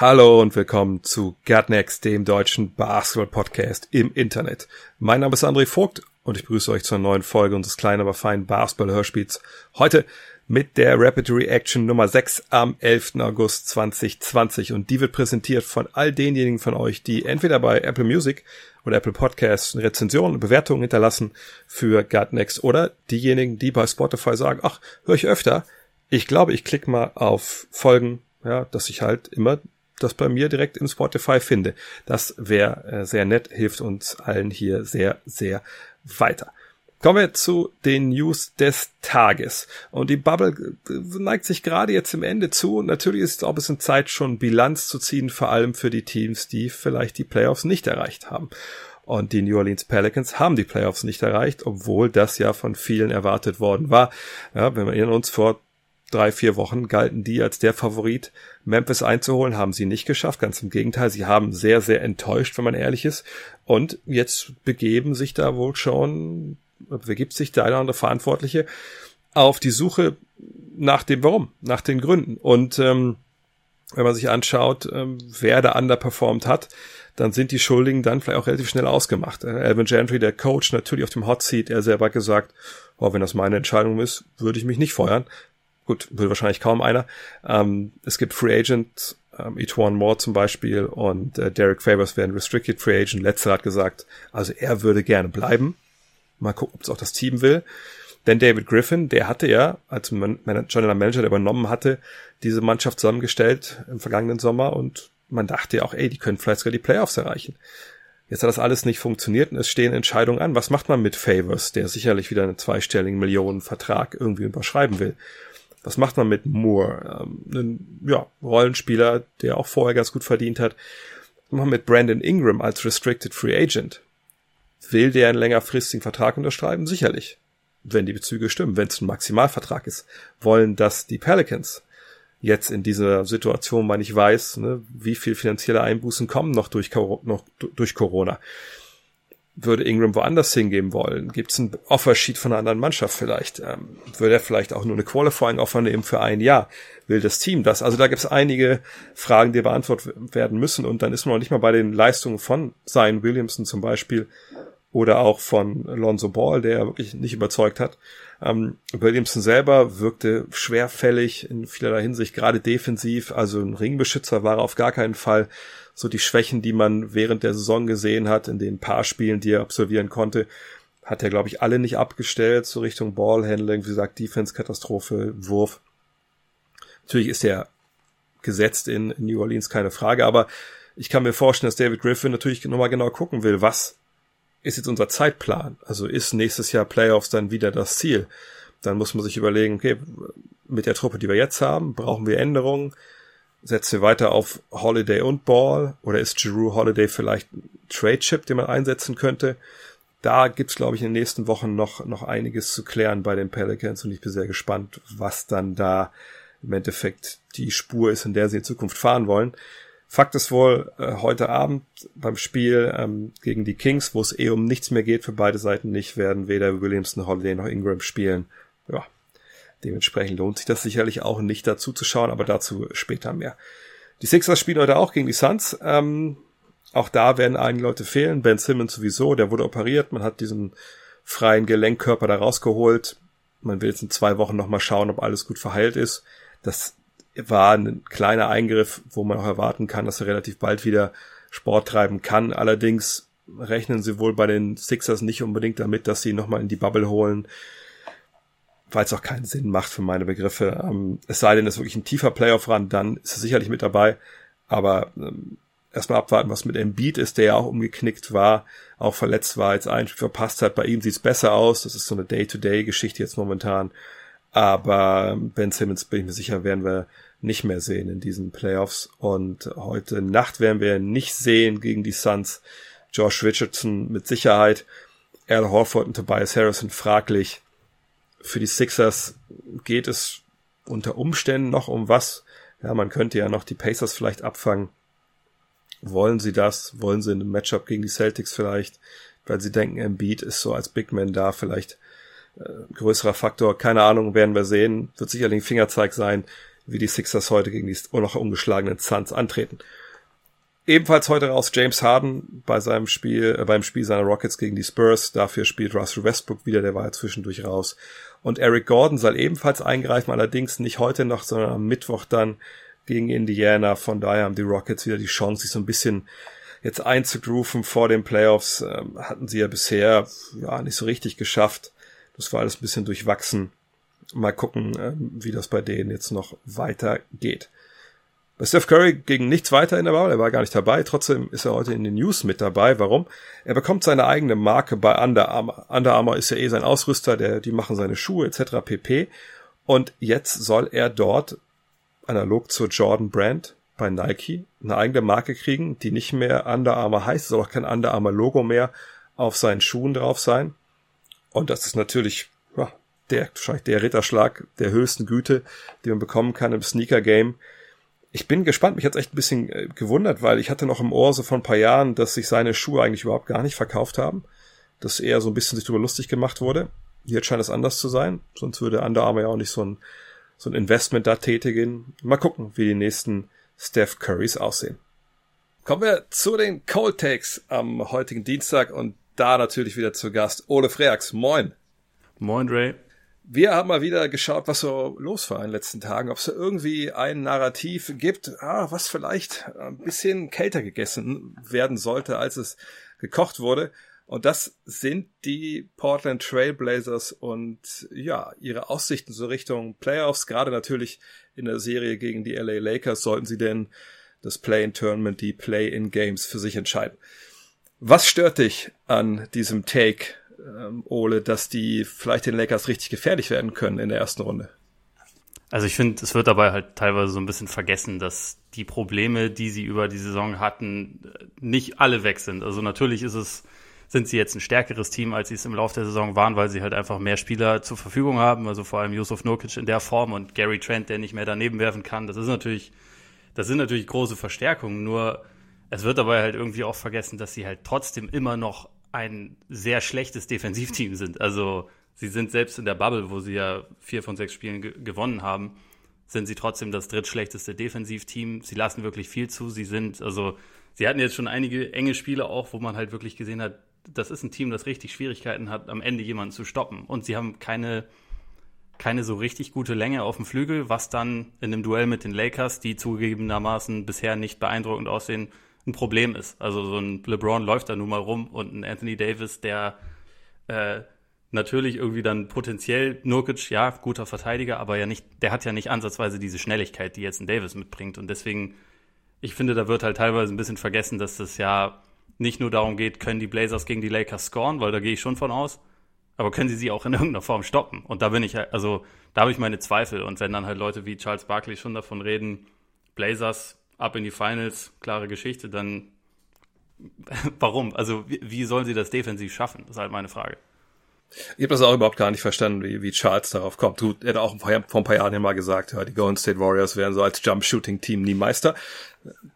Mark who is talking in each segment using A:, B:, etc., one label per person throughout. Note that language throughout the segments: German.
A: Hallo und willkommen zu Gerdnext, dem deutschen Basketball-Podcast im Internet. Mein Name ist André Vogt und ich begrüße euch zur neuen Folge unseres kleinen, aber feinen Basketball-Hörspiels. Heute mit der Rapid Reaction Nummer 6 am 11. August 2020 und die wird präsentiert von all denjenigen von euch, die entweder bei Apple Music oder Apple Podcasts eine Rezension und Bewertung hinterlassen für Gerdnext oder diejenigen, die bei Spotify sagen, ach, höre ich öfter. Ich glaube, ich klicke mal auf Folgen, ja, dass ich halt immer das bei mir direkt im Spotify finde. Das wäre äh, sehr nett, hilft uns allen hier sehr, sehr weiter. Kommen wir zu den News des Tages. Und die Bubble äh, neigt sich gerade jetzt im Ende zu. Und natürlich ist es auch ein bisschen Zeit, schon Bilanz zu ziehen, vor allem für die Teams, die vielleicht die Playoffs nicht erreicht haben. Und die New Orleans Pelicans haben die Playoffs nicht erreicht, obwohl das ja von vielen erwartet worden war. Ja, wenn wir uns vor drei, vier Wochen galten die als der Favorit, Memphis einzuholen, haben sie nicht geschafft. Ganz im Gegenteil, sie haben sehr, sehr enttäuscht, wenn man ehrlich ist. Und jetzt begeben sich da wohl schon, begibt sich der eine oder andere Verantwortliche auf die Suche nach dem Warum, nach den Gründen. Und ähm, wenn man sich anschaut, ähm, wer da underperformed hat, dann sind die Schuldigen dann vielleicht auch relativ schnell ausgemacht. Äh, Alvin Gentry, der Coach, natürlich auf dem Hot Seat, er selber gesagt, oh, wenn das meine Entscheidung ist, würde ich mich nicht feuern. Gut, will wahrscheinlich kaum einer. Ähm, es gibt Free Agent, ähm, Etwan Moore zum Beispiel und äh, Derek Favors werden Restricted Free Agent. Letzter hat gesagt, also er würde gerne bleiben. Mal gucken, ob es auch das Team will. Denn David Griffin, der hatte ja, als Man General Manager, der übernommen hatte, diese Mannschaft zusammengestellt im vergangenen Sommer und man dachte ja auch, ey, die können vielleicht sogar die Playoffs erreichen. Jetzt hat das alles nicht funktioniert und es stehen Entscheidungen an. Was macht man mit Favors, der sicherlich wieder einen zweistelligen Millionenvertrag irgendwie überschreiben will? Was macht man mit Moore? Ähm, ein ja, Rollenspieler, der auch vorher ganz gut verdient hat. Was mit Brandon Ingram als Restricted Free Agent? Will der einen längerfristigen Vertrag unterschreiben? Sicherlich. Wenn die Bezüge stimmen, wenn es ein Maximalvertrag ist. Wollen das die Pelicans? Jetzt in dieser Situation, man nicht weiß, ne, wie viel finanzielle Einbußen kommen noch durch, noch durch Corona würde Ingram woanders hingeben wollen? Gibt es ein Offersheet von einer anderen Mannschaft vielleicht? Ähm, würde er vielleicht auch nur eine Qualifying-Offer nehmen für ein Jahr? Will das Team das? Also da gibt es einige Fragen, die beantwortet werden müssen und dann ist man noch nicht mal bei den Leistungen von Zion Williamson zum Beispiel oder auch von Lonzo Ball, der wirklich nicht überzeugt hat. Ähm, Williamson selber wirkte schwerfällig in vielerlei Hinsicht, gerade defensiv, also ein Ringbeschützer war er auf gar keinen Fall so die Schwächen, die man während der Saison gesehen hat, in den paar Spielen, die er absolvieren konnte, hat er, glaube ich, alle nicht abgestellt, so Richtung Ballhandling, wie gesagt, Defense-Katastrophe, Wurf. Natürlich ist er gesetzt in New Orleans, keine Frage, aber ich kann mir vorstellen, dass David Griffin natürlich nochmal genau gucken will, was ist jetzt unser Zeitplan? Also ist nächstes Jahr Playoffs dann wieder das Ziel? Dann muss man sich überlegen, okay, mit der Truppe, die wir jetzt haben, brauchen wir Änderungen? Setzen wir weiter auf Holiday und Ball oder ist Giroux Holiday vielleicht ein Trade-Chip, den man einsetzen könnte? Da gibt's, glaube ich, in den nächsten Wochen noch, noch einiges zu klären bei den Pelicans und ich bin sehr gespannt, was dann da im Endeffekt die Spur ist, in der sie in Zukunft fahren wollen. Fakt ist wohl, äh, heute Abend beim Spiel ähm, gegen die Kings, wo es eh um nichts mehr geht für beide Seiten nicht, werden weder Williamson, Holiday noch Ingram spielen. Ja, Dementsprechend lohnt sich das sicherlich auch nicht dazu zu schauen, aber dazu später mehr. Die Sixers spielen heute auch gegen die Suns. Ähm, auch da werden einige Leute fehlen. Ben Simmons sowieso, der wurde operiert. Man hat diesen freien Gelenkkörper da rausgeholt. Man will jetzt in zwei Wochen nochmal schauen, ob alles gut verheilt ist. Das war ein kleiner Eingriff, wo man auch erwarten kann, dass er relativ bald wieder Sport treiben kann. Allerdings rechnen sie wohl bei den Sixers nicht unbedingt damit, dass sie nochmal in die Bubble holen weil es auch keinen Sinn macht für meine Begriffe. Ähm, es sei denn, es ist wirklich ein tiefer Playoff ran, dann ist es sicherlich mit dabei. Aber ähm, erstmal abwarten, was mit Embiid ist, der ja auch umgeknickt war, auch verletzt war, jetzt ein Spiel verpasst hat. Bei ihm sieht's besser aus. Das ist so eine Day-to-Day-Geschichte jetzt momentan. Aber ähm, Ben Simmons bin ich mir sicher, werden wir nicht mehr sehen in diesen Playoffs. Und heute Nacht werden wir nicht sehen gegen die Suns. Josh Richardson mit Sicherheit. Al Horford und Tobias Harrison fraglich. Für die Sixers geht es unter Umständen noch um was. Ja, man könnte ja noch die Pacers vielleicht abfangen. Wollen sie das? Wollen sie in einem Matchup gegen die Celtics vielleicht? Weil sie denken, Embiid ist so als Big Man da vielleicht äh, größerer Faktor. Keine Ahnung, werden wir sehen. Wird sicherlich ein Fingerzeig sein, wie die Sixers heute gegen die noch ungeschlagenen Suns antreten. Ebenfalls heute raus James Harden bei seinem Spiel, äh, beim Spiel seiner Rockets gegen die Spurs. Dafür spielt Russell Westbrook wieder, der war ja zwischendurch raus. Und Eric Gordon soll ebenfalls eingreifen, allerdings nicht heute noch, sondern am Mittwoch dann gegen Indiana. Von daher haben die Rockets wieder die Chance, sich so ein bisschen jetzt einzugrooven vor den Playoffs. Ähm, hatten sie ja bisher ja nicht so richtig geschafft. Das war alles ein bisschen durchwachsen. Mal gucken, ähm, wie das bei denen jetzt noch weitergeht. Bei Steph Curry ging nichts weiter in der Bubble, er war gar nicht dabei, trotzdem ist er heute in den News mit dabei. Warum? Er bekommt seine eigene Marke bei Under Armour. Under Armour ist ja eh sein Ausrüster, der, die machen seine Schuhe etc. pp. Und jetzt soll er dort, analog zur Jordan Brand bei Nike, eine eigene Marke kriegen, die nicht mehr Under Armour heißt, soll auch kein Under Armour Logo mehr auf seinen Schuhen drauf sein. Und das ist natürlich ja, der, wahrscheinlich der Ritterschlag der höchsten Güte, die man bekommen kann im Sneaker Game ich bin gespannt, mich hat's echt ein bisschen äh, gewundert, weil ich hatte noch im Ohr so vor ein paar Jahren, dass sich seine Schuhe eigentlich überhaupt gar nicht verkauft haben, dass eher so ein bisschen sich darüber lustig gemacht wurde. Jetzt scheint es anders zu sein, sonst würde Under Armour ja auch nicht so ein, so ein Investment da tätigen. Mal gucken, wie die nächsten Steph Currys aussehen. Kommen wir zu den Cold Takes am heutigen Dienstag und da natürlich wieder zu Gast Ole Freax. Moin.
B: Moin, Ray.
A: Wir haben mal wieder geschaut, was so los war in den letzten Tagen, ob es irgendwie ein Narrativ gibt, ah, was vielleicht ein bisschen kälter gegessen werden sollte, als es gekocht wurde. Und das sind die Portland Trailblazers und ja, ihre Aussichten so Richtung Playoffs, gerade natürlich in der Serie gegen die LA Lakers, sollten sie denn das Play-in-Tournament, die Play-in-Games für sich entscheiden. Was stört dich an diesem Take ähm, Ole, dass die vielleicht den Lakers richtig gefährlich werden können in der ersten Runde.
B: Also ich finde, es wird dabei halt teilweise so ein bisschen vergessen, dass die Probleme, die sie über die Saison hatten, nicht alle weg sind. Also natürlich ist es, sind sie jetzt ein stärkeres Team, als sie es im Laufe der Saison waren, weil sie halt einfach mehr Spieler zur Verfügung haben. Also vor allem Yusuf Nurkic in der Form und Gary Trent, der nicht mehr daneben werfen kann. Das ist natürlich, das sind natürlich große Verstärkungen. Nur es wird dabei halt irgendwie auch vergessen, dass sie halt trotzdem immer noch ein sehr schlechtes Defensivteam sind. Also sie sind selbst in der Bubble, wo sie ja vier von sechs Spielen ge gewonnen haben, sind sie trotzdem das drittschlechteste Defensivteam. Sie lassen wirklich viel zu. Sie sind, also sie hatten jetzt schon einige enge Spiele auch, wo man halt wirklich gesehen hat, das ist ein Team, das richtig Schwierigkeiten hat, am Ende jemanden zu stoppen. Und sie haben keine, keine so richtig gute Länge auf dem Flügel, was dann in einem Duell mit den Lakers, die zugegebenermaßen bisher nicht beeindruckend aussehen, ein Problem ist. Also so ein LeBron läuft da nun mal rum und ein Anthony Davis, der äh, natürlich irgendwie dann potenziell Nurkic, ja, guter Verteidiger, aber ja nicht, der hat ja nicht ansatzweise diese Schnelligkeit, die jetzt ein Davis mitbringt. Und deswegen, ich finde, da wird halt teilweise ein bisschen vergessen, dass das ja nicht nur darum geht, können die Blazers gegen die Lakers scoren, weil da gehe ich schon von aus, aber können sie sie auch in irgendeiner Form stoppen? Und da bin ich, also da habe ich meine Zweifel. Und wenn dann halt Leute wie Charles Barkley schon davon reden, Blazers ab in die Finals, klare Geschichte, dann warum? Also wie, wie sollen sie das defensiv schaffen? Das ist halt meine Frage.
A: Ich habe das auch überhaupt gar nicht verstanden, wie, wie Charles darauf kommt. Du, er hat auch vor ein paar Jahren ja mal gesagt, ja, die Golden State Warriors wären so als Jump-Shooting-Team nie Meister.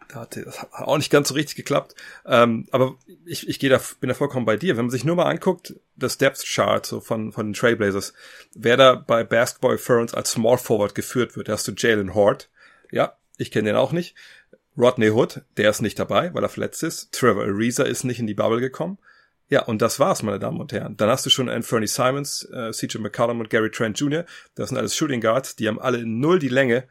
A: Da hat das auch nicht ganz so richtig geklappt. Ähm, aber ich, ich gehe da, bin da vollkommen bei dir. Wenn man sich nur mal anguckt, das Depth Chart so von, von den Trailblazers, wer da bei Basketball Ferns als Small Forward geführt wird, da hast du Jalen Hort. Ja, ich kenne den auch nicht. Rodney Hood, der ist nicht dabei, weil er verletzt ist. Trevor Ariza ist nicht in die Bubble gekommen. Ja, und das war's, meine Damen und Herren. Dann hast du schon Anthony Simons, äh, CJ McCollum und Gary Trent Jr. Das sind alles Shooting Guards, die haben alle null die Länge,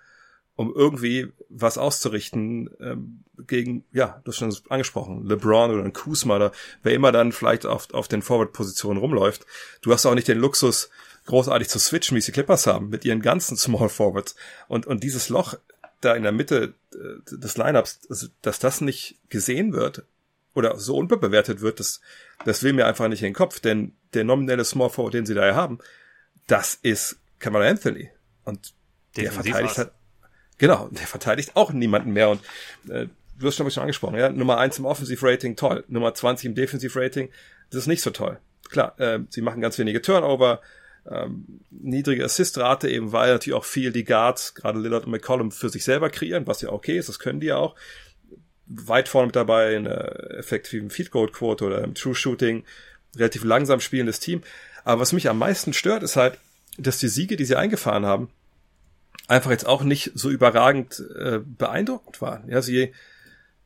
A: um irgendwie was auszurichten ähm, gegen, ja, du hast schon angesprochen, LeBron oder ein Kuzma oder wer immer dann vielleicht auf, auf den Forward-Positionen rumläuft. Du hast auch nicht den Luxus, großartig zu switchen, wie sie Clippers haben, mit ihren ganzen Small Forwards. Und, und dieses Loch da in der Mitte äh, des Lineups, also, dass das nicht gesehen wird oder so unbewertet wird, das, das will mir einfach nicht in den Kopf, denn der nominelle Small Forward, den sie da haben, das ist Kamala Anthony. Und der Defensiv verteidigt hat, genau, der verteidigt auch niemanden mehr und äh, du hast schon bisschen angesprochen, ja, Nummer eins im Offensive-Rating, toll. Nummer 20 im Defensive-Rating, das ist nicht so toll. Klar, äh, sie machen ganz wenige Turnover, ähm, niedrige Assistrate, eben weil natürlich auch viel die Guards, gerade Lillard und McCollum, für sich selber kreieren, was ja okay ist, das können die ja auch. Weit vorne mit dabei in der effektiven Field Goal Quote oder im True Shooting, relativ langsam spielendes Team. Aber was mich am meisten stört, ist halt, dass die Siege, die sie eingefahren haben, einfach jetzt auch nicht so überragend äh, beeindruckend waren. Ja, sie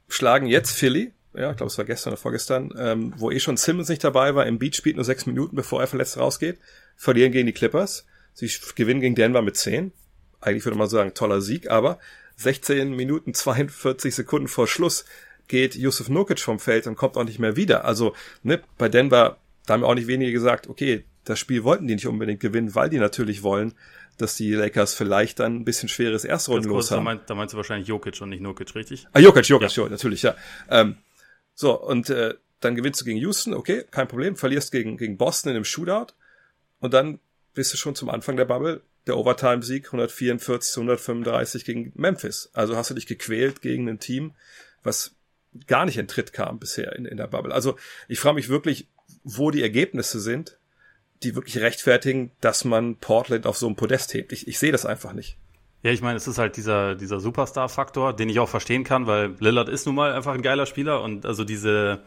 A: schlagen jetzt Philly, ja, ich glaube, es war gestern oder vorgestern, ähm, wo eh schon Simmons nicht dabei war. Im Beat spielt nur sechs Minuten, bevor er verletzt rausgeht. Verlieren gegen die Clippers. Sie gewinnen gegen Denver mit zehn. Eigentlich würde man sagen, toller Sieg, aber 16 Minuten 42 Sekunden vor Schluss geht Yusuf Nurkic vom Feld und kommt auch nicht mehr wieder. Also, ne, bei Denver, da haben auch nicht wenige gesagt, okay, das Spiel wollten die nicht unbedingt gewinnen, weil die natürlich wollen, dass die Lakers vielleicht dann ein bisschen schweres Erstrunden los haben.
B: Da, meinst, da meinst du wahrscheinlich Jokic und nicht Nurkic, richtig?
A: Ah, Jokic, Jokic, ja. natürlich, ja. Ähm, so, und äh, dann gewinnst du gegen Houston, okay, kein Problem, verlierst gegen, gegen Boston in einem Shootout und dann bist du schon zum Anfang der Bubble der Overtime-Sieg 144 zu 135 gegen Memphis. Also hast du dich gequält gegen ein Team, was gar nicht in Tritt kam bisher in, in der Bubble. Also ich frage mich wirklich, wo die Ergebnisse sind, die wirklich rechtfertigen, dass man Portland auf so einem Podest hebt. Ich, ich sehe das einfach nicht.
B: Ja, ich meine, es ist halt dieser, dieser Superstar-Faktor, den ich auch verstehen kann, weil Lillard ist nun mal einfach ein geiler Spieler und also diese,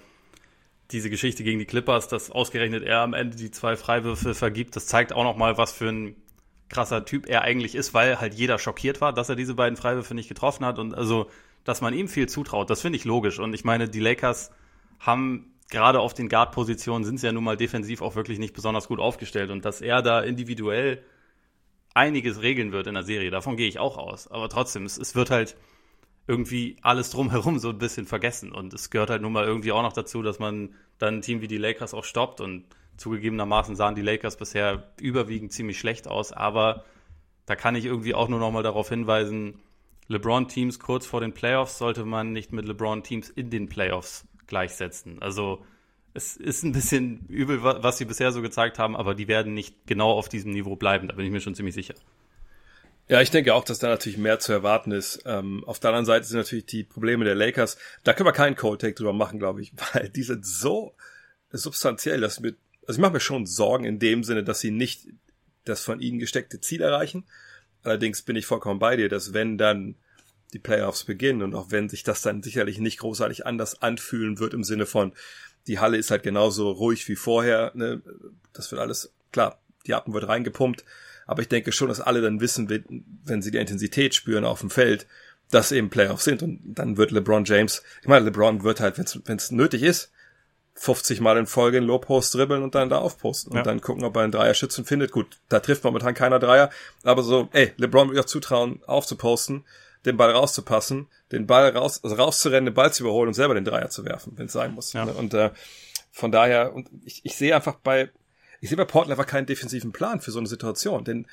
B: diese Geschichte gegen die Clippers, dass ausgerechnet er am Ende die zwei Freiwürfe vergibt, das zeigt auch nochmal, was für ein krasser Typ er eigentlich ist, weil halt jeder schockiert war, dass er diese beiden Freiwürfe nicht getroffen hat und also, dass man ihm viel zutraut, das finde ich logisch und ich meine, die Lakers haben gerade auf den Guard-Positionen sind sie ja nun mal defensiv auch wirklich nicht besonders gut aufgestellt und dass er da individuell einiges regeln wird in der Serie. Davon gehe ich auch aus. Aber trotzdem, es, es wird halt irgendwie alles drumherum so ein bisschen vergessen. Und es gehört halt nun mal irgendwie auch noch dazu, dass man dann ein Team wie die Lakers auch stoppt. Und zugegebenermaßen sahen die Lakers bisher überwiegend ziemlich schlecht aus. Aber da kann ich irgendwie auch nur noch mal darauf hinweisen, LeBron-Teams kurz vor den Playoffs sollte man nicht mit LeBron-Teams in den Playoffs gleichsetzen. Also es ist ein bisschen übel, was sie bisher so gezeigt haben, aber die werden nicht genau auf diesem Niveau bleiben, da bin ich mir schon ziemlich sicher.
A: Ja, ich denke auch, dass da natürlich mehr zu erwarten ist. Ähm, auf der anderen Seite sind natürlich die Probleme der Lakers. Da können wir keinen Cold Take drüber machen, glaube ich, weil die sind so substanziell, dass mir, also ich mache mir schon Sorgen in dem Sinne, dass sie nicht das von ihnen gesteckte Ziel erreichen. Allerdings bin ich vollkommen bei dir, dass wenn dann die Playoffs beginnen und auch wenn sich das dann sicherlich nicht großartig anders anfühlen wird im Sinne von, die Halle ist halt genauso ruhig wie vorher. Ne? Das wird alles, klar, die Appen wird reingepumpt. Aber ich denke schon, dass alle dann wissen, wenn sie die Intensität spüren auf dem Feld, dass eben Playoffs sind. Und dann wird LeBron James, ich meine, LeBron wird halt, wenn es nötig ist, 50 Mal in Folge in Low-Post dribbeln und dann da aufposten. Und ja. dann gucken, ob er einen Dreierschützen findet. Gut, da trifft momentan keiner Dreier. Aber so, ey, LeBron will auch zutrauen, aufzuposten den Ball rauszupassen, den Ball raus, also rauszurennen, den Ball zu überholen und selber den Dreier zu werfen, wenn es sein muss. Ja. Und äh, von daher, und ich, ich sehe einfach bei, ich sehe bei Portland einfach keinen defensiven Plan für so eine Situation, denn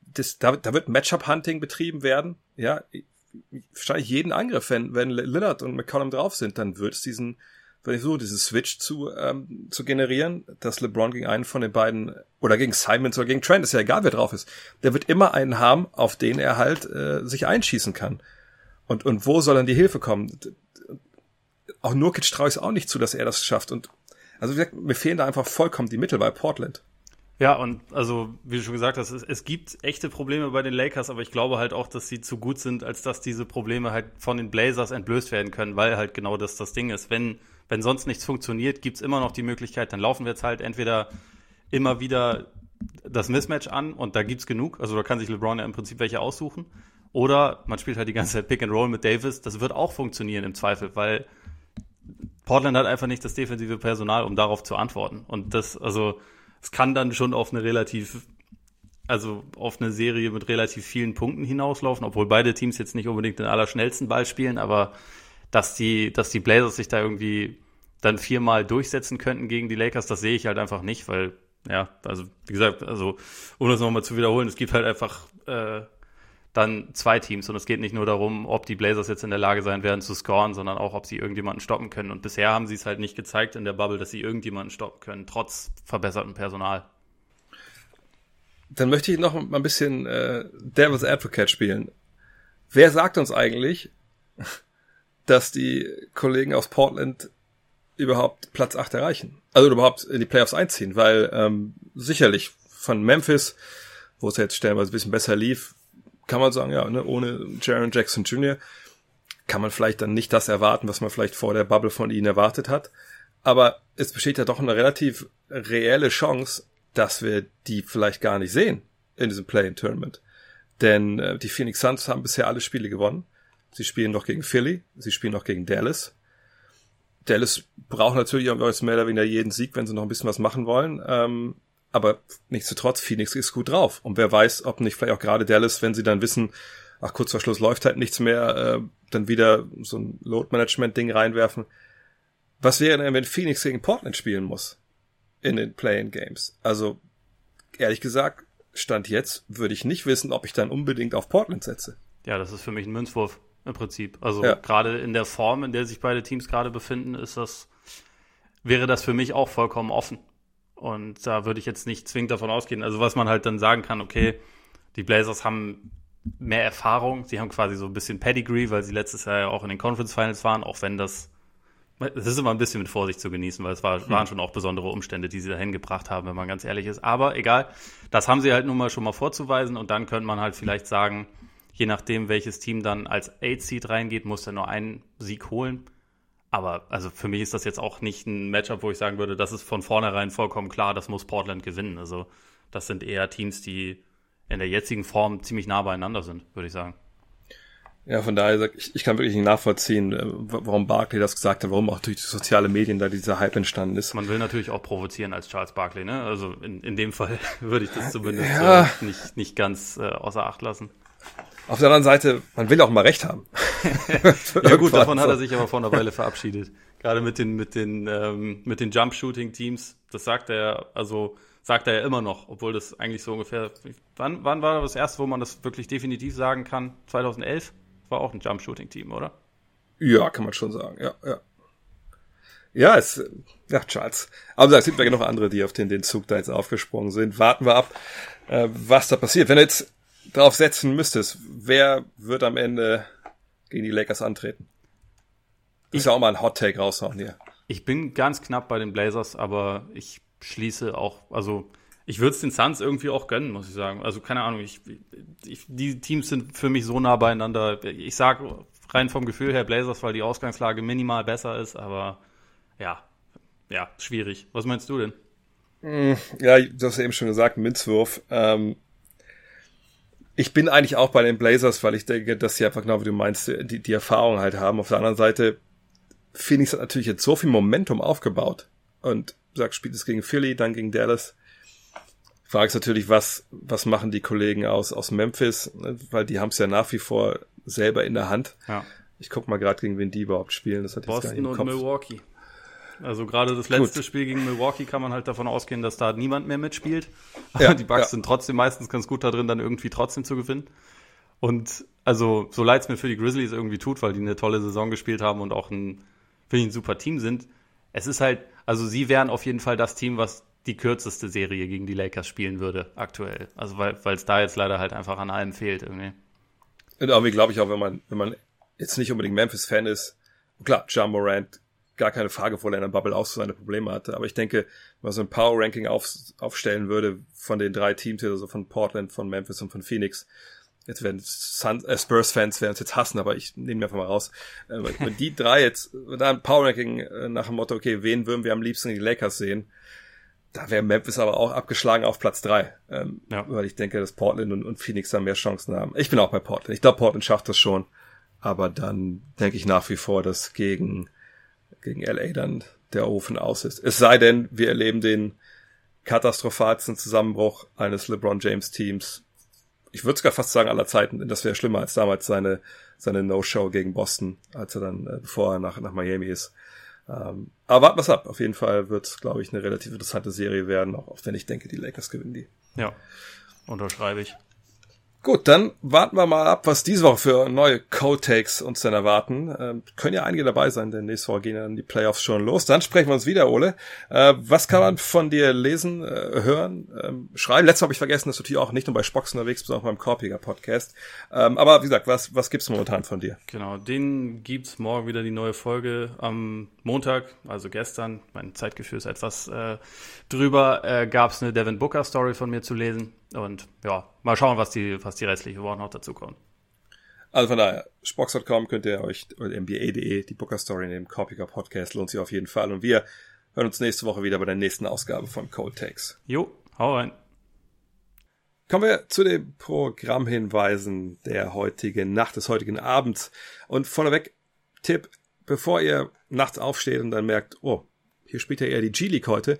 A: das, da, da wird Matchup-Hunting betrieben werden, ja, wahrscheinlich jeden Angriff, wenn, wenn Lillard und McCollum drauf sind, dann wird es diesen wenn ich so dieses Switch zu, ähm, zu generieren, dass LeBron gegen einen von den beiden oder gegen Simons oder gegen Trent, ist ja egal, wer drauf ist, der wird immer einen haben, auf den er halt äh, sich einschießen kann. Und, und wo soll dann die Hilfe kommen? Auch Nurkic traue ich auch nicht zu, dass er das schafft. Und also wie gesagt, mir fehlen da einfach vollkommen die Mittel bei Portland.
B: Ja, und also, wie du schon gesagt hast, es, es, gibt echte Probleme bei den Lakers, aber ich glaube halt auch, dass sie zu gut sind, als dass diese Probleme halt von den Blazers entblößt werden können, weil halt genau das das Ding ist. Wenn wenn sonst nichts funktioniert, gibt's immer noch die Möglichkeit, dann laufen wir jetzt halt entweder immer wieder das Mismatch an und da gibt's genug. Also da kann sich LeBron ja im Prinzip welche aussuchen. Oder man spielt halt die ganze Zeit Pick and Roll mit Davis. Das wird auch funktionieren im Zweifel, weil Portland hat einfach nicht das defensive Personal, um darauf zu antworten. Und das, also, es kann dann schon auf eine relativ, also auf eine Serie mit relativ vielen Punkten hinauslaufen, obwohl beide Teams jetzt nicht unbedingt den allerschnellsten Ball spielen, aber dass die, dass die Blazers sich da irgendwie dann viermal durchsetzen könnten gegen die Lakers, das sehe ich halt einfach nicht, weil, ja, also wie gesagt, also um das nochmal zu wiederholen, es gibt halt einfach äh, dann zwei Teams und es geht nicht nur darum, ob die Blazers jetzt in der Lage sein werden zu scoren, sondern auch, ob sie irgendjemanden stoppen können. Und bisher haben sie es halt nicht gezeigt in der Bubble, dass sie irgendjemanden stoppen können, trotz verbessertem Personal.
A: Dann möchte ich noch mal ein bisschen äh, Devil's Advocate spielen. Wer sagt uns eigentlich, dass die Kollegen aus Portland überhaupt Platz 8 erreichen. Also überhaupt in die Playoffs einziehen, weil ähm, sicherlich von Memphis, wo es jetzt stellenweise ein bisschen besser lief, kann man sagen, ja, ne, ohne Jaron Jackson Jr. kann man vielleicht dann nicht das erwarten, was man vielleicht vor der Bubble von ihnen erwartet hat. Aber es besteht ja doch eine relativ reelle Chance, dass wir die vielleicht gar nicht sehen in diesem Play-in-Tournament. Denn äh, die Phoenix Suns haben bisher alle Spiele gewonnen. Sie spielen noch gegen Philly, sie spielen noch gegen Dallas. Dallas braucht natürlich auch mehr oder weniger jeden Sieg, wenn sie noch ein bisschen was machen wollen. Ähm, aber nichtsdestotrotz, Phoenix ist gut drauf. Und wer weiß, ob nicht vielleicht auch gerade Dallas, wenn sie dann wissen, ach, kurz vor Schluss läuft halt nichts mehr, äh, dann wieder so ein Load-Management-Ding reinwerfen. Was wäre denn, wenn Phoenix gegen Portland spielen muss? In den Play-in-Games. Also, ehrlich gesagt, Stand jetzt würde ich nicht wissen, ob ich dann unbedingt auf Portland setze.
B: Ja, das ist für mich ein Münzwurf im Prinzip. Also
A: Ja.
B: gerade in der Form, in der sich beide Teams gerade befinden, ist das, wäre das für mich auch vollkommen offen. Und da würde ich jetzt nicht zwingend davon ausgehen. Also was man halt dann sagen kann, okay, die Blazers haben mehr Erfahrung, sie haben quasi so ein bisschen Pedigree, weil sie letztes Jahr ja auch in den Conference Finals waren, auch wenn das es ist immer ein bisschen mit Vorsicht zu genießen, weil es war, waren schon auch besondere Umstände, die sie dahin gebracht haben, wenn man ganz ehrlich ist. Aber egal, das haben sie halt nun mal schon mal vorzuweisen und dann könnte man halt vielleicht sagen, je nachdem, welches Team dann als Eight-Seed reingeht, muss er nur einen Sieg holen. Aber also für mich ist das jetzt auch nicht ein Matchup, wo ich sagen würde, das ist von vornherein vollkommen klar, das muss Portland gewinnen. Also das sind eher Teams, die in der jetzigen Form ziemlich nah beieinander sind, würde ich sagen.
A: Ja, von daher, sag ich, ich kann wirklich nicht nachvollziehen, äh, warum Barkley das gesagt hat, warum auch durch die soziale Medien da dieser Hype entstanden ist.
B: Man will natürlich auch provozieren als Charles Barkley, ne? Also in, in dem Fall würde ich das zumindest
A: Ja.
B: äh, nicht, nicht ganz äh, außer Acht lassen.
A: Auf der anderen Seite, man will auch mal recht haben.
B: Ja gut, davon hat er sich aber vor einer Weile verabschiedet. Gerade mit den, mit den, ähm, mit den Jump-Shooting-Teams, das sagt er, also sagt er ja immer noch, obwohl das eigentlich so ungefähr, wann, wann war das erste, wo man das wirklich definitiv sagen kann? 2011? War auch ein Jump-Shooting-Team, oder?
A: Ja, kann man schon sagen, ja, ja. Ja, es, ja, Charles. Aber es gibt ja genug andere, die auf den, den Zug da jetzt aufgesprungen sind. Warten wir ab, äh, was da passiert. Wenn du jetzt drauf setzen müsstest, wer wird am Ende gegen die Lakers antreten? Ist ja auch mal ein Hot Take raushauen hier.
B: Ich bin ganz knapp bei den Blazers, aber ich schließe auch, also ich würde es den Suns irgendwie auch gönnen, muss ich sagen. Also keine Ahnung, ich, ich, die Teams sind für mich so nah beieinander. Ich sage rein vom Gefühl her Blazers, weil die Ausgangslage minimal besser ist, aber ja, ja, schwierig. Was meinst du denn?
A: Ja, du hast ja eben schon gesagt, Münzwurf. Ähm, ich bin eigentlich auch bei den Blazers, weil ich denke, dass sie einfach genau wie du meinst, die, die Erfahrung halt haben. Auf der anderen Seite, Phoenix hat natürlich jetzt so viel Momentum aufgebaut. Und sag, spielt es gegen Philly, dann gegen Dallas. Frage ist natürlich, was, was machen die Kollegen aus, aus Memphis? ne? Weil die haben es ja nach wie vor selber in der Hand.
B: Ja.
A: Ich guck mal gerade, gegen wen die überhaupt spielen. Das hat jetzt gar nicht
B: Boston
A: im
B: und
A: Kopf.
B: Milwaukee. Also gerade das letzte Spiel gegen Milwaukee kann man halt davon ausgehen, dass da niemand mehr mitspielt. Aber
A: Ja,
B: die Bucks
A: ja.
B: sind trotzdem meistens ganz gut da drin, dann irgendwie trotzdem zu gewinnen. Und also so leid es mir für die Grizzlies irgendwie tut, weil die eine tolle Saison gespielt haben und auch ein, finde ich, ein super Team sind. Es ist halt, also sie wären auf jeden Fall das Team, was die kürzeste Serie gegen die Lakers spielen würde aktuell. Also weil weil es da jetzt leider halt einfach an allem fehlt irgendwie.
A: Und irgendwie glaube ich auch, wenn man, wenn man jetzt nicht unbedingt Memphis-Fan ist, klar, John Morant, gar keine Frage, er in der Bubble auch so seine Probleme hatte. Aber ich denke, wenn man so ein Power-Ranking auf, aufstellen würde von den drei Teams, also von Portland, von Memphis und von Phoenix, jetzt werden Sun, äh, Spurs-Fans werden es jetzt hassen, aber ich nehme mir einfach mal raus. Äh, wenn wenn die drei jetzt, da ein Power-Ranking äh, nach dem Motto, okay, wen würden wir am liebsten die Lakers sehen? Da wäre Memphis aber auch abgeschlagen auf Platz drei, ähm,
B: Ja.
A: weil ich denke, dass Portland und, und Phoenix da mehr Chancen haben. Ich bin auch bei Portland. Ich glaube, Portland schafft das schon, aber dann denke ich nach wie vor, dass gegen gegen LA dann der Ofen aus ist. Es sei denn, wir erleben den katastrophalsten Zusammenbruch eines LeBron James Teams. Ich würde sogar fast sagen aller Zeiten. Das wäre schlimmer als damals seine seine No-Show gegen Boston, als er dann äh, bevor er nach nach Miami ist. Ähm, aber warten wir's ab. Auf jeden Fall wird es, glaube ich, eine relativ interessante Serie werden, auch wenn ich denke, die Lakers gewinnen die.
B: Ja, unterschreibe ich.
A: Gut, dann warten wir mal ab, was diese Woche für neue Code-Takes uns denn erwarten. Ähm, können ja einige dabei sein, denn nächste Woche gehen dann die Playoffs schon los. Dann sprechen wir uns wieder, Ole. Äh, was kann man von dir lesen, äh, hören, ähm, schreiben? Letztes habe ich vergessen, dass du natürlich auch nicht nur bei Spocks unterwegs bist, sondern auch beim Korpiger Podcast. Ähm, aber wie gesagt, was, was gibt's momentan von dir?
B: Genau, den gibt's morgen wieder die neue Folge am Montag, also gestern. Mein Zeitgefühl ist etwas äh, drüber. Äh, gab's eine Devin Booker Story von mir zu lesen. Und ja, mal schauen, was die, was die restliche Woche noch dazu kommt.
A: Also von daher, Spox.com könnt ihr euch, oder mba.de, die Booker Story in dem Podcast lohnt sich auf jeden Fall. Und wir hören uns nächste Woche wieder bei der nächsten Ausgabe von Cold Takes.
B: Jo, hau rein.
A: Kommen wir zu den Programmhinweisen der heutigen Nacht, des heutigen Abends. Und vorneweg, Tipp, bevor ihr nachts aufsteht und dann merkt, oh, hier spielt ja eher die G-League heute,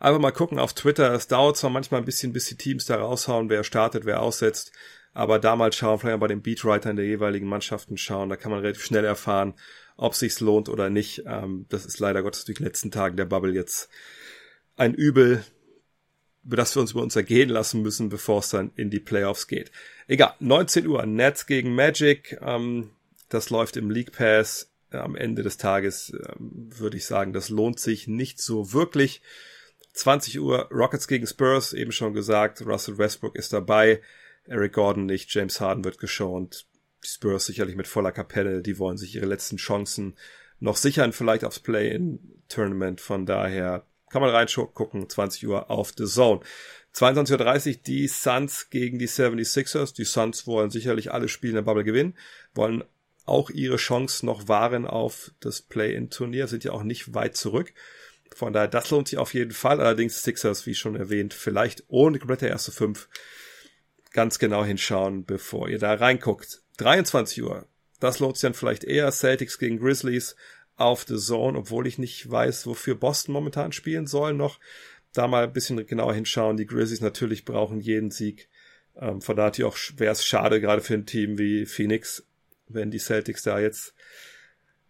A: Einfach mal gucken auf Twitter. Es dauert zwar manchmal ein bisschen, bis die Teams da raushauen, wer startet, wer aussetzt. Aber da mal schauen, vielleicht bei den Beatwritern der jeweiligen Mannschaften schauen. Da kann man relativ schnell erfahren, ob es sich lohnt oder nicht. Ähm, das ist leider Gottes durch die letzten Tagen der Bubble jetzt ein Übel, über das wir uns über uns ergehen lassen müssen, bevor es dann in die Playoffs geht. Egal, 19 Uhr, Nets gegen Magic. Ähm, das läuft im League Pass. Am Ende des Tages ähm, würde ich sagen, das lohnt sich nicht so wirklich. 20 Uhr Rockets gegen Spurs, eben schon gesagt, Russell Westbrook ist dabei, Eric Gordon nicht, James Harden wird geschont, die Spurs sicherlich mit voller Kapelle, die wollen sich ihre letzten Chancen noch sichern, vielleicht aufs Play-in-Tournament, von daher kann man reingucken, 20 Uhr auf The Zone. 22.30 Uhr die Suns gegen die 76ers. Die Suns wollen sicherlich alle Spiele in der Bubble gewinnen, wollen auch ihre Chance noch wahren auf das Play-in-Turnier, sind ja auch nicht weit zurück. Von daher, das lohnt sich auf jeden Fall. Allerdings Sixers, wie schon erwähnt, vielleicht ohne komplette erste fünf ganz genau hinschauen, bevor ihr da reinguckt. 23 Uhr. Das lohnt sich dann vielleicht eher. Celtics gegen Grizzlies auf The Zone, obwohl ich nicht weiß, wofür Boston momentan spielen soll noch. Da mal ein bisschen genauer hinschauen. Die Grizzlies natürlich brauchen jeden Sieg. Ähm, von daher auch wäre es schade, gerade für ein Team wie Phoenix, wenn die Celtics da jetzt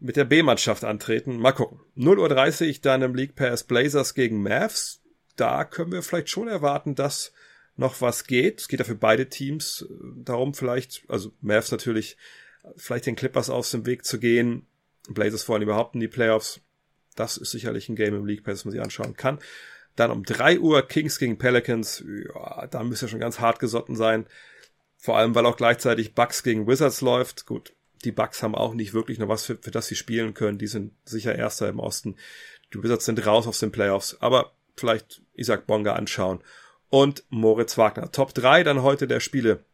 A: mit der B-Mannschaft antreten. Mal gucken. 0.30 Uhr dann im League Pass Blazers gegen Mavs. Da können wir vielleicht schon erwarten, dass noch was geht. Es geht ja für beide Teams äh, darum vielleicht, also Mavs natürlich, vielleicht den Clippers aus dem Weg zu gehen. Blazers wollen überhaupt in die Playoffs. Das ist sicherlich ein Game im League Pass, das man sich anschauen kann. Dann um 3 Uhr Kings gegen Pelicans. Ja, da müsste schon ganz hart gesotten sein. Vor allem, weil auch gleichzeitig Bucks gegen Wizards läuft. Gut, die Bucks haben auch nicht wirklich noch was, für, für das sie spielen können. Die sind sicher Erster im Osten. Die Wizards sind raus aus den Playoffs. Aber vielleicht Isaac Bonga anschauen. Und Moritz Wagner. Top 3 dann heute der Spiele,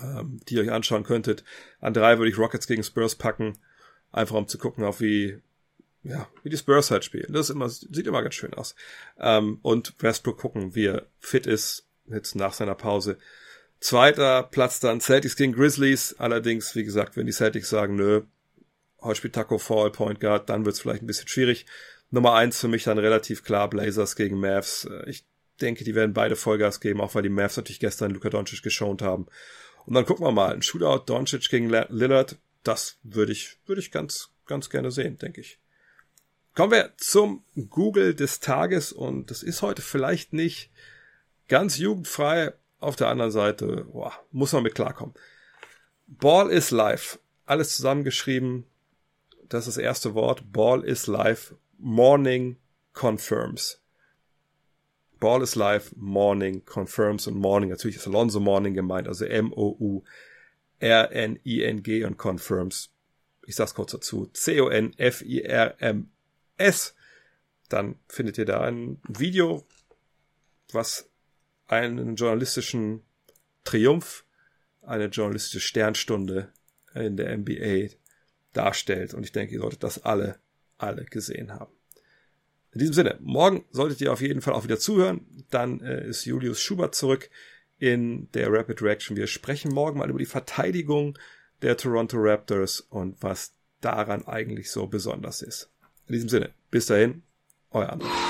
A: ähm, die ihr euch anschauen könntet. An drei würde ich Rockets gegen Spurs packen. Einfach um zu gucken, auf wie, ja, wie die Spurs halt spielen. Das ist immer, sieht immer ganz schön aus. Ähm, und Westbrook gucken, wie er fit ist, jetzt nach seiner Pause. Zweiter Platz dann Celtics gegen Grizzlies. Allerdings, wie gesagt, wenn die Celtics sagen, nö, heute spielt Taco Fall, Point Guard, dann wird es vielleicht ein bisschen schwierig. Nummer eins für mich dann relativ klar, Blazers gegen Mavs. Ich denke, die werden beide Vollgas geben, auch weil die Mavs natürlich gestern Luka Doncic geschont haben. Und dann gucken wir mal, ein Shootout Doncic gegen Lillard, das würde ich, würde ich ganz, ganz gerne sehen, denke ich. Kommen wir zum Google des Tages und das ist heute vielleicht nicht ganz jugendfrei, auf der anderen Seite, boah, muss man mit klarkommen. Ball is life. Alles zusammengeschrieben. Das ist das erste Wort. Ball is life. Morning confirms. Ball is life. Morning confirms und Morning. Natürlich ist Alonso Morning gemeint. Also M-O-U-R-N-I-N-G und confirms. Ich sag's kurz dazu. C-O-N-F-I-R-M-S. Dann findet ihr da ein Video, was einen journalistischen Triumph, eine journalistische Sternstunde in der NBA darstellt. Und ich denke, ihr solltet das alle, alle gesehen haben. In diesem Sinne, morgen solltet ihr auf jeden Fall auch wieder zuhören. Dann äh, ist Julius Schubert zurück in der Rapid Reaction. Wir sprechen morgen mal über die Verteidigung der Toronto Raptors und was daran eigentlich so besonders ist. In diesem Sinne, bis dahin, euer André.